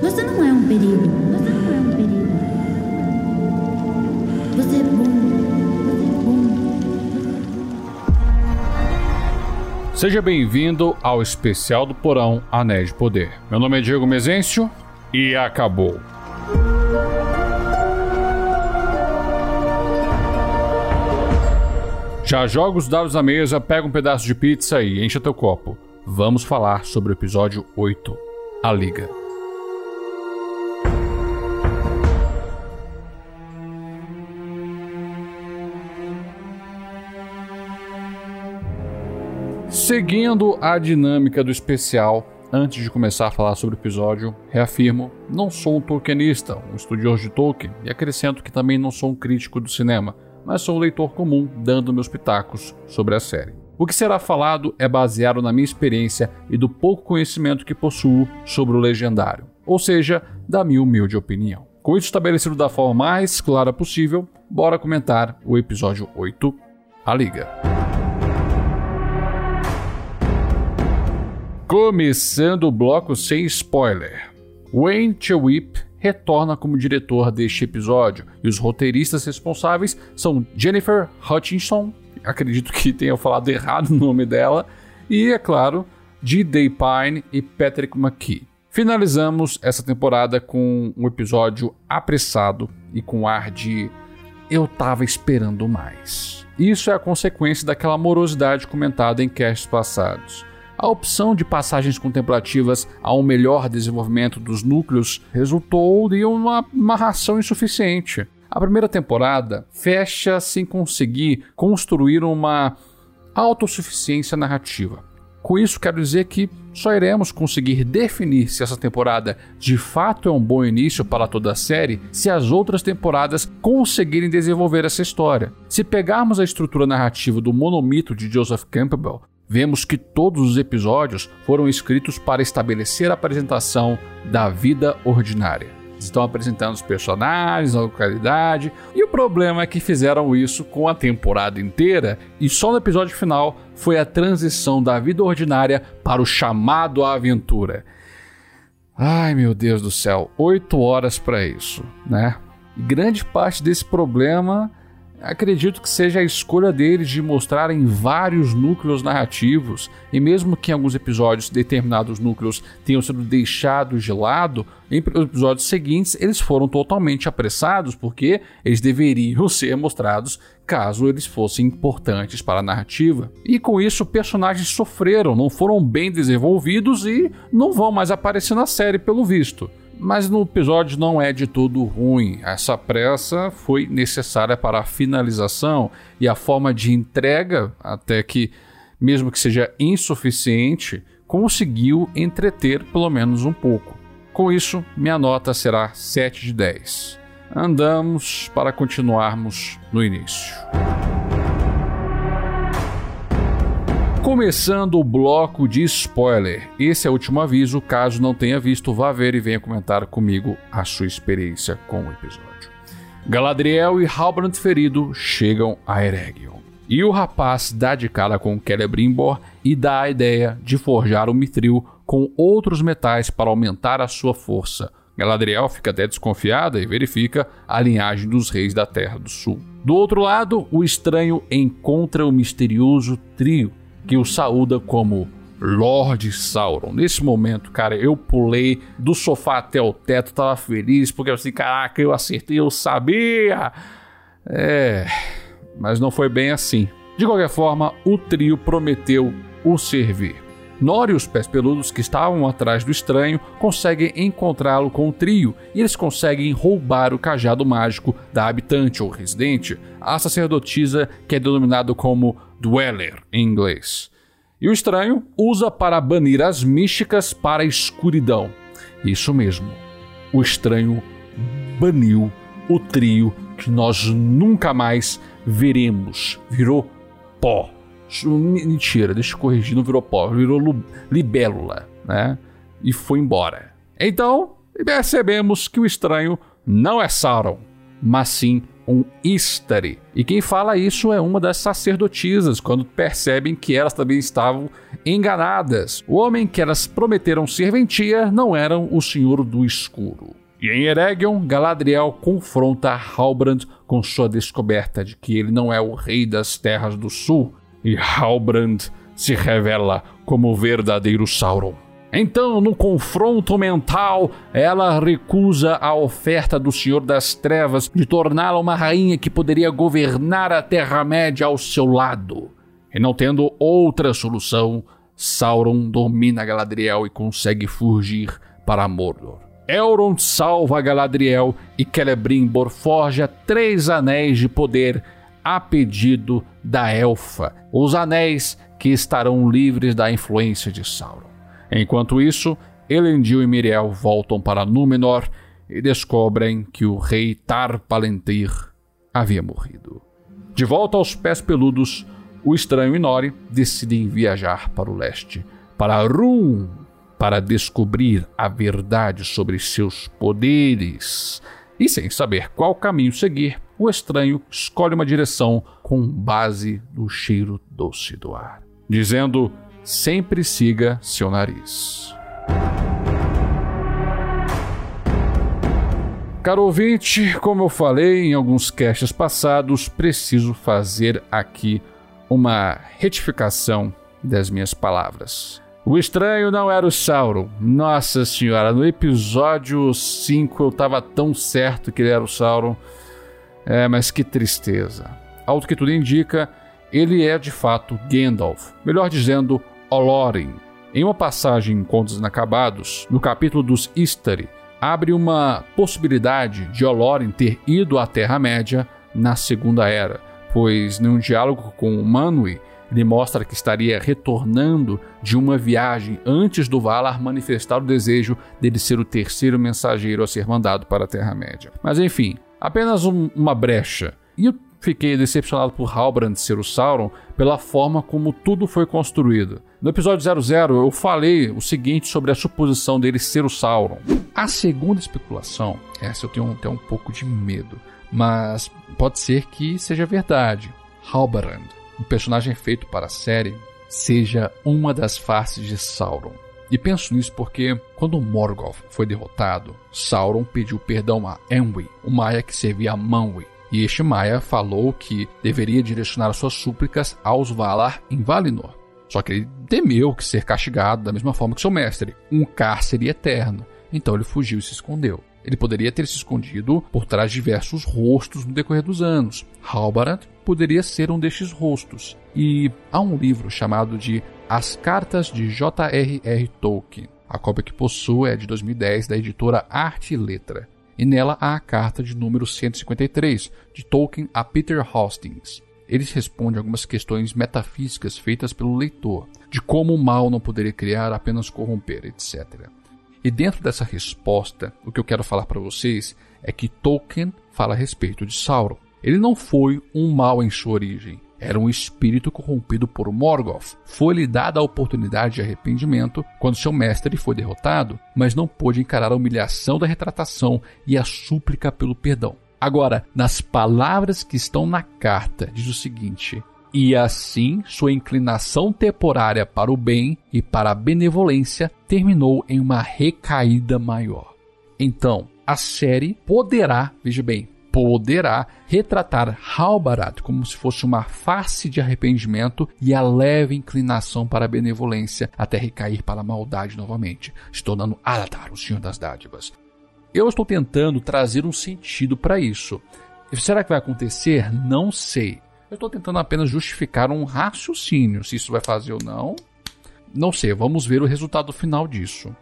Você não é um perigo. Você não é um perigo. Você é bom. Você é bom. Seja bem-vindo ao especial do Porão Anéis de Poder. Meu nome é Diego Mezencio e acabou. Já joga os dados na mesa, pega um pedaço de pizza e encha teu copo. Vamos falar sobre o episódio 8, A Liga. Seguindo a dinâmica do especial, antes de começar a falar sobre o episódio, reafirmo: não sou um Tolkienista, um estudioso de Tolkien, e acrescento que também não sou um crítico do cinema mas sou um leitor comum dando meus pitacos sobre a série. O que será falado é baseado na minha experiência e do pouco conhecimento que possuo sobre o legendário, ou seja, da minha humilde opinião. Com isso estabelecido da forma mais clara possível, bora comentar o episódio 8, A Liga. Começando o bloco sem spoiler. Wayne Chewip retorna como diretor deste episódio, e os roteiristas responsáveis são Jennifer Hutchinson, acredito que tenha falado errado o nome dela, e, é claro, Day Pine e Patrick McKee. Finalizamos essa temporada com um episódio apressado e com ar de eu tava esperando mais. Isso é a consequência daquela morosidade comentada em casts passados. A opção de passagens contemplativas a um melhor desenvolvimento dos núcleos resultou de uma amarração insuficiente. A primeira temporada fecha sem conseguir construir uma autossuficiência narrativa. Com isso, quero dizer que só iremos conseguir definir se essa temporada de fato é um bom início para toda a série se as outras temporadas conseguirem desenvolver essa história. Se pegarmos a estrutura narrativa do monomito de Joseph Campbell, vemos que todos os episódios foram escritos para estabelecer a apresentação da vida ordinária. Estão apresentando os personagens, a localidade, e o problema é que fizeram isso com a temporada inteira e só no episódio final foi a transição da vida ordinária para o chamado à aventura. Ai meu Deus do céu, oito horas para isso, né? E grande parte desse problema Acredito que seja a escolha deles de mostrarem vários núcleos narrativos, e mesmo que em alguns episódios determinados núcleos tenham sido deixados de lado, em episódios seguintes eles foram totalmente apressados porque eles deveriam ser mostrados caso eles fossem importantes para a narrativa. E com isso, personagens sofreram, não foram bem desenvolvidos e não vão mais aparecer na série, pelo visto. Mas no episódio não é de todo ruim. Essa pressa foi necessária para a finalização e a forma de entrega, até que, mesmo que seja insuficiente, conseguiu entreter pelo menos um pouco. Com isso, minha nota será 7 de 10. Andamos para continuarmos no início. Começando o bloco de spoiler. Esse é o último aviso. Caso não tenha visto, vá ver e venha comentar comigo a sua experiência com o episódio. Galadriel e Halbrand ferido chegam a Eregion. E o rapaz dá de cara com Celebrimbor e dá a ideia de forjar o Mithril com outros metais para aumentar a sua força. Galadriel fica até desconfiada e verifica a linhagem dos reis da Terra do Sul. Do outro lado, o estranho encontra o misterioso trio que o saúda como Lord Sauron. Nesse momento, cara, eu pulei do sofá até o teto, tava feliz, porque assim, caraca, eu acertei, eu sabia. É, mas não foi bem assim. De qualquer forma, o trio prometeu o servir. Nori e os pés peludos que estavam atrás do estranho conseguem encontrá-lo com o trio e eles conseguem roubar o cajado mágico da habitante ou residente, a sacerdotisa que é denominado como Dweller em inglês. E o estranho usa para banir as místicas para a escuridão. Isso mesmo, o estranho baniu o trio que nós nunca mais veremos. Virou pó. Mentira, deixa eu corrigir, não virou pó, virou libélula, né? E foi embora. Então, percebemos que o estranho não é Sauron, mas sim um Istari. E quem fala isso é uma das sacerdotisas, quando percebem que elas também estavam enganadas. O homem que elas prometeram serventia não era o Senhor do Escuro. E em Eregion, Galadriel confronta Halbrand com sua descoberta de que ele não é o rei das Terras do Sul, e Halbrand se revela como o verdadeiro Sauron. Então, no confronto mental, ela recusa a oferta do Senhor das Trevas de torná-la uma rainha que poderia governar a Terra-média ao seu lado. E não tendo outra solução, Sauron domina Galadriel e consegue fugir para Mordor. Elrond salva Galadriel e Celebrimbor forja três anéis de poder a pedido da Elfa, os anéis que estarão livres da influência de Sauron. Enquanto isso, Elendil e Miriel voltam para Númenor e descobrem que o rei Tar Palantir havia morrido. De volta aos pés peludos, o estranho e Nori decidem viajar para o leste, para Rum, para descobrir a verdade sobre seus poderes. E sem saber qual caminho seguir, o estranho escolhe uma direção com base no cheiro doce do ar, dizendo sempre siga seu nariz. Caro ouvinte, como eu falei em alguns casts passados, preciso fazer aqui uma retificação das minhas palavras. O estranho não era o Sauron. Nossa senhora, no episódio 5 eu tava tão certo que ele era o Sauron. É, mas que tristeza. Ao que tudo indica, ele é de fato Gandalf. Melhor dizendo, Olorin. Em uma passagem em Contos Inacabados, no capítulo dos Istari, abre uma possibilidade de Olorin ter ido à Terra-média na Segunda Era, pois num diálogo com Manwë, ele mostra que estaria retornando de uma viagem antes do Valar manifestar o desejo dele ser o terceiro mensageiro a ser mandado para a Terra-média. Mas enfim, apenas um, uma brecha. E eu fiquei decepcionado por Halbrand ser o Sauron pela forma como tudo foi construído. No episódio 00 eu falei o seguinte sobre a suposição dele ser o Sauron. A segunda especulação, essa eu tenho até um pouco de medo, mas pode ser que seja verdade. Halbrand, um personagem feito para a série, seja uma das faces de Sauron. E penso nisso porque, quando Morgoth foi derrotado, Sauron pediu perdão a Enwi, o Maia que servia a Manwë, e este Maia falou que deveria direcionar suas súplicas aos Valar em Valinor. Só que ele temeu que ser castigado da mesma forma que seu mestre, um cárcere eterno. Então ele fugiu e se escondeu. Ele poderia ter se escondido por trás de diversos rostos no decorrer dos anos. Halbarad poderia ser um destes rostos. E há um livro chamado de As Cartas de J.R.R. Tolkien. A cópia que possuo é de 2010 da editora Arte e Letra e nela há a carta de número 153 de Tolkien a Peter Hastings. Eles respondem algumas questões metafísicas feitas pelo leitor, de como o mal não poderia criar, apenas corromper, etc. E dentro dessa resposta, o que eu quero falar para vocês é que Tolkien fala a respeito de Sauron. Ele não foi um mal em sua origem, era um espírito corrompido por Morgoth. Foi-lhe dada a oportunidade de arrependimento quando seu mestre foi derrotado, mas não pôde encarar a humilhação da retratação e a súplica pelo perdão. Agora, nas palavras que estão na carta, diz o seguinte: E assim sua inclinação temporária para o bem e para a benevolência terminou em uma recaída maior. Então, a série poderá, veja bem, poderá retratar Halbarat como se fosse uma face de arrependimento e a leve inclinação para a benevolência até recair para a maldade novamente, se tornando Aladar, o Senhor das Dádivas. Eu estou tentando trazer um sentido para isso. Será que vai acontecer? Não sei. Eu estou tentando apenas justificar um raciocínio. Se isso vai fazer ou não, não sei. Vamos ver o resultado final disso.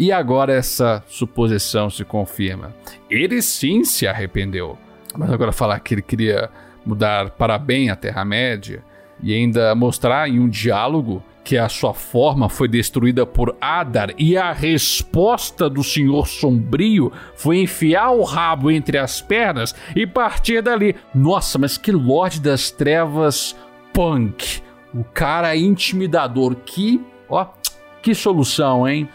E agora essa suposição se confirma. Ele sim se arrependeu. Mas agora falar que ele queria mudar para bem a Terra-média e ainda mostrar em um diálogo que a sua forma foi destruída por Adar e a resposta do Senhor Sombrio foi enfiar o rabo entre as pernas e partir dali. Nossa, mas que Lorde das Trevas punk. O cara intimidador. Que, ó, que solução, hein?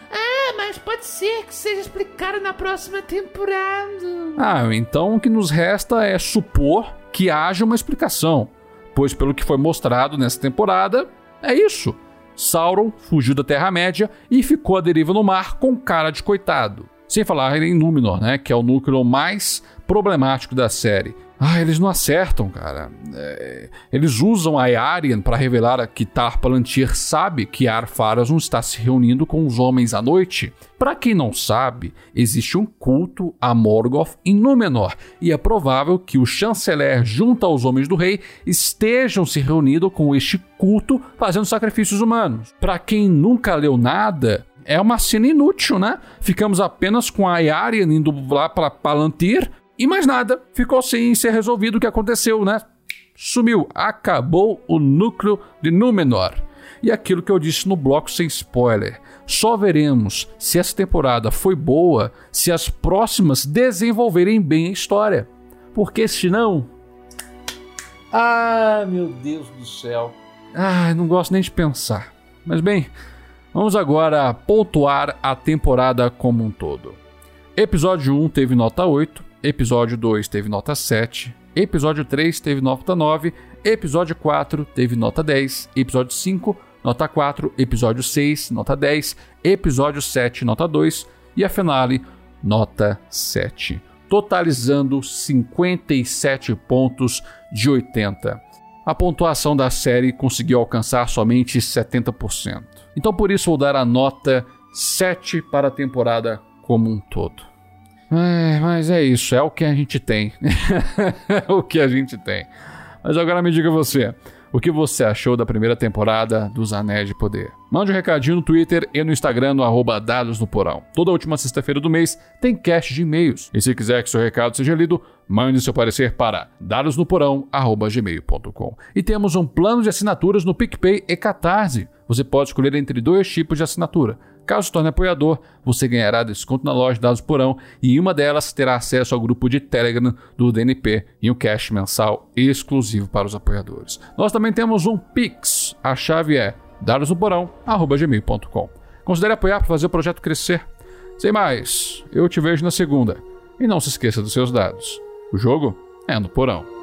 Pode ser que seja explicado na próxima temporada. Ah, então o que nos resta é supor que haja uma explicação, pois pelo que foi mostrado nessa temporada, é isso. Sauron fugiu da Terra-média e ficou à deriva no mar com cara de coitado. Sem falar em Númenor, né, que é o núcleo mais problemático da série. Ah, eles não acertam, cara. É, eles usam a Aryan para revelar que Tar Palantir sabe que Ar-Pharazôn está se reunindo com os homens à noite. Para quem não sabe, existe um culto a Morgoth em Númenor, e é provável que o chanceler junto aos homens do rei estejam se reunindo com este culto fazendo sacrifícios humanos. Para quem nunca leu nada, é uma cena inútil, né? Ficamos apenas com a Aryan indo lá para Palantir e mais nada. Ficou sem ser resolvido o que aconteceu, né? Sumiu, acabou o núcleo de Númenor. E aquilo que eu disse no bloco sem spoiler. Só veremos se essa temporada foi boa se as próximas desenvolverem bem a história. Porque senão. Ah, meu Deus do céu. Ah, não gosto nem de pensar. Mas bem, vamos agora pontuar a temporada como um todo. Episódio 1 teve nota 8, episódio 2 teve nota 7, episódio 3 teve nota 9, episódio 4 teve nota 10, episódio 5 nota 4, episódio 6 nota 10, episódio 7 nota 2 e a finale nota 7, totalizando 57 pontos de 80. A pontuação da série conseguiu alcançar somente 70%. Então por isso vou dar a nota 7 para a temporada como um todo. É, mas é isso, é o que a gente tem. é o que a gente tem. Mas agora me diga você, o que você achou da primeira temporada dos Anéis de Poder? Mande um recadinho no Twitter e no Instagram no arroba Dados no Porão. Toda última sexta-feira do mês tem cast de e-mails. E se quiser que seu recado seja lido, mande seu parecer para dadosnoporão.gmail.com. E temos um plano de assinaturas no PicPay e Catarse. Você pode escolher entre dois tipos de assinatura Caso se torne apoiador, você ganhará desconto na loja Dados Porão e em uma delas terá acesso ao grupo de Telegram do DNP e um cash mensal exclusivo para os apoiadores. Nós também temos um Pix. A chave é dadosnoporão.gmail.com. Considere apoiar para fazer o projeto crescer. Sem mais, eu te vejo na segunda. E não se esqueça dos seus dados. O jogo é no Porão.